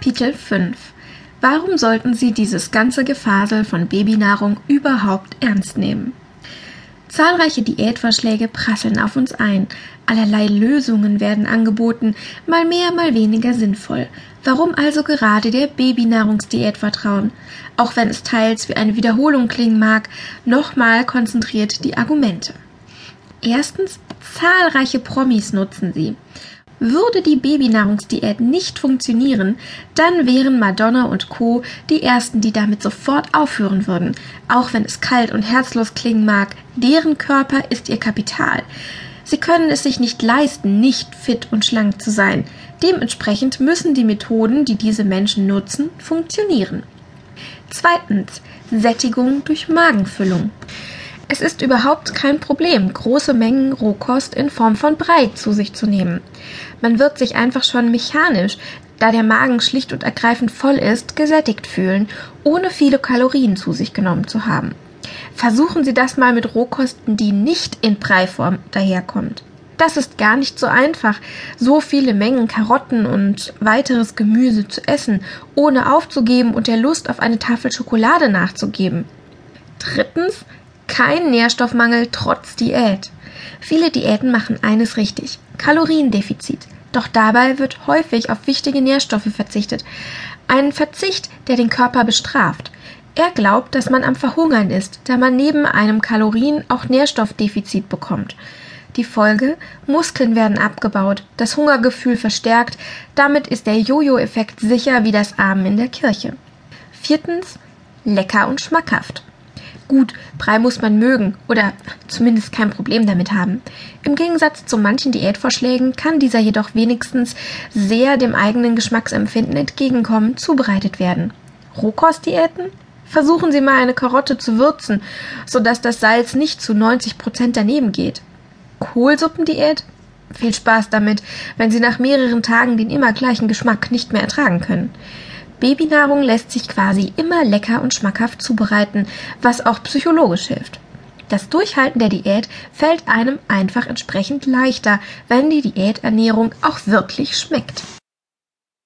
Kapitel 5 Warum sollten Sie dieses ganze Gefasel von Babynahrung überhaupt ernst nehmen? Zahlreiche Diätvorschläge prasseln auf uns ein. Allerlei Lösungen werden angeboten, mal mehr, mal weniger sinnvoll. Warum also gerade der Babynahrungsdiät vertrauen? Auch wenn es teils wie eine Wiederholung klingen mag, nochmal konzentriert die Argumente. Erstens, zahlreiche Promis nutzen sie. Würde die Babynahrungsdiät nicht funktionieren, dann wären Madonna und Co. die ersten, die damit sofort aufhören würden. Auch wenn es kalt und herzlos klingen mag, deren Körper ist ihr Kapital. Sie können es sich nicht leisten, nicht fit und schlank zu sein. Dementsprechend müssen die Methoden, die diese Menschen nutzen, funktionieren. Zweitens Sättigung durch Magenfüllung. Es ist überhaupt kein Problem, große Mengen Rohkost in Form von Brei zu sich zu nehmen. Man wird sich einfach schon mechanisch, da der Magen schlicht und ergreifend voll ist, gesättigt fühlen, ohne viele Kalorien zu sich genommen zu haben. Versuchen Sie das mal mit Rohkosten, die nicht in Breiform daherkommt. Das ist gar nicht so einfach, so viele Mengen Karotten und weiteres Gemüse zu essen, ohne aufzugeben und der Lust auf eine Tafel Schokolade nachzugeben. Drittens, kein Nährstoffmangel trotz Diät. Viele Diäten machen eines richtig. Kaloriendefizit. Doch dabei wird häufig auf wichtige Nährstoffe verzichtet. Ein Verzicht, der den Körper bestraft. Er glaubt, dass man am Verhungern ist, da man neben einem Kalorien auch Nährstoffdefizit bekommt. Die Folge? Muskeln werden abgebaut, das Hungergefühl verstärkt, damit ist der Jojo-Effekt sicher wie das Armen in der Kirche. Viertens, lecker und schmackhaft. Gut, Brei muss man mögen oder zumindest kein Problem damit haben. Im Gegensatz zu manchen Diätvorschlägen kann dieser jedoch wenigstens sehr dem eigenen Geschmacksempfinden entgegenkommen zubereitet werden. Rohkostdiäten? Versuchen Sie mal eine Karotte zu würzen, sodass das Salz nicht zu 90 Prozent daneben geht. Kohlsuppendiät? Viel Spaß damit, wenn Sie nach mehreren Tagen den immer gleichen Geschmack nicht mehr ertragen können. Babynahrung lässt sich quasi immer lecker und schmackhaft zubereiten, was auch psychologisch hilft. Das Durchhalten der Diät fällt einem einfach entsprechend leichter, wenn die Diäternährung auch wirklich schmeckt.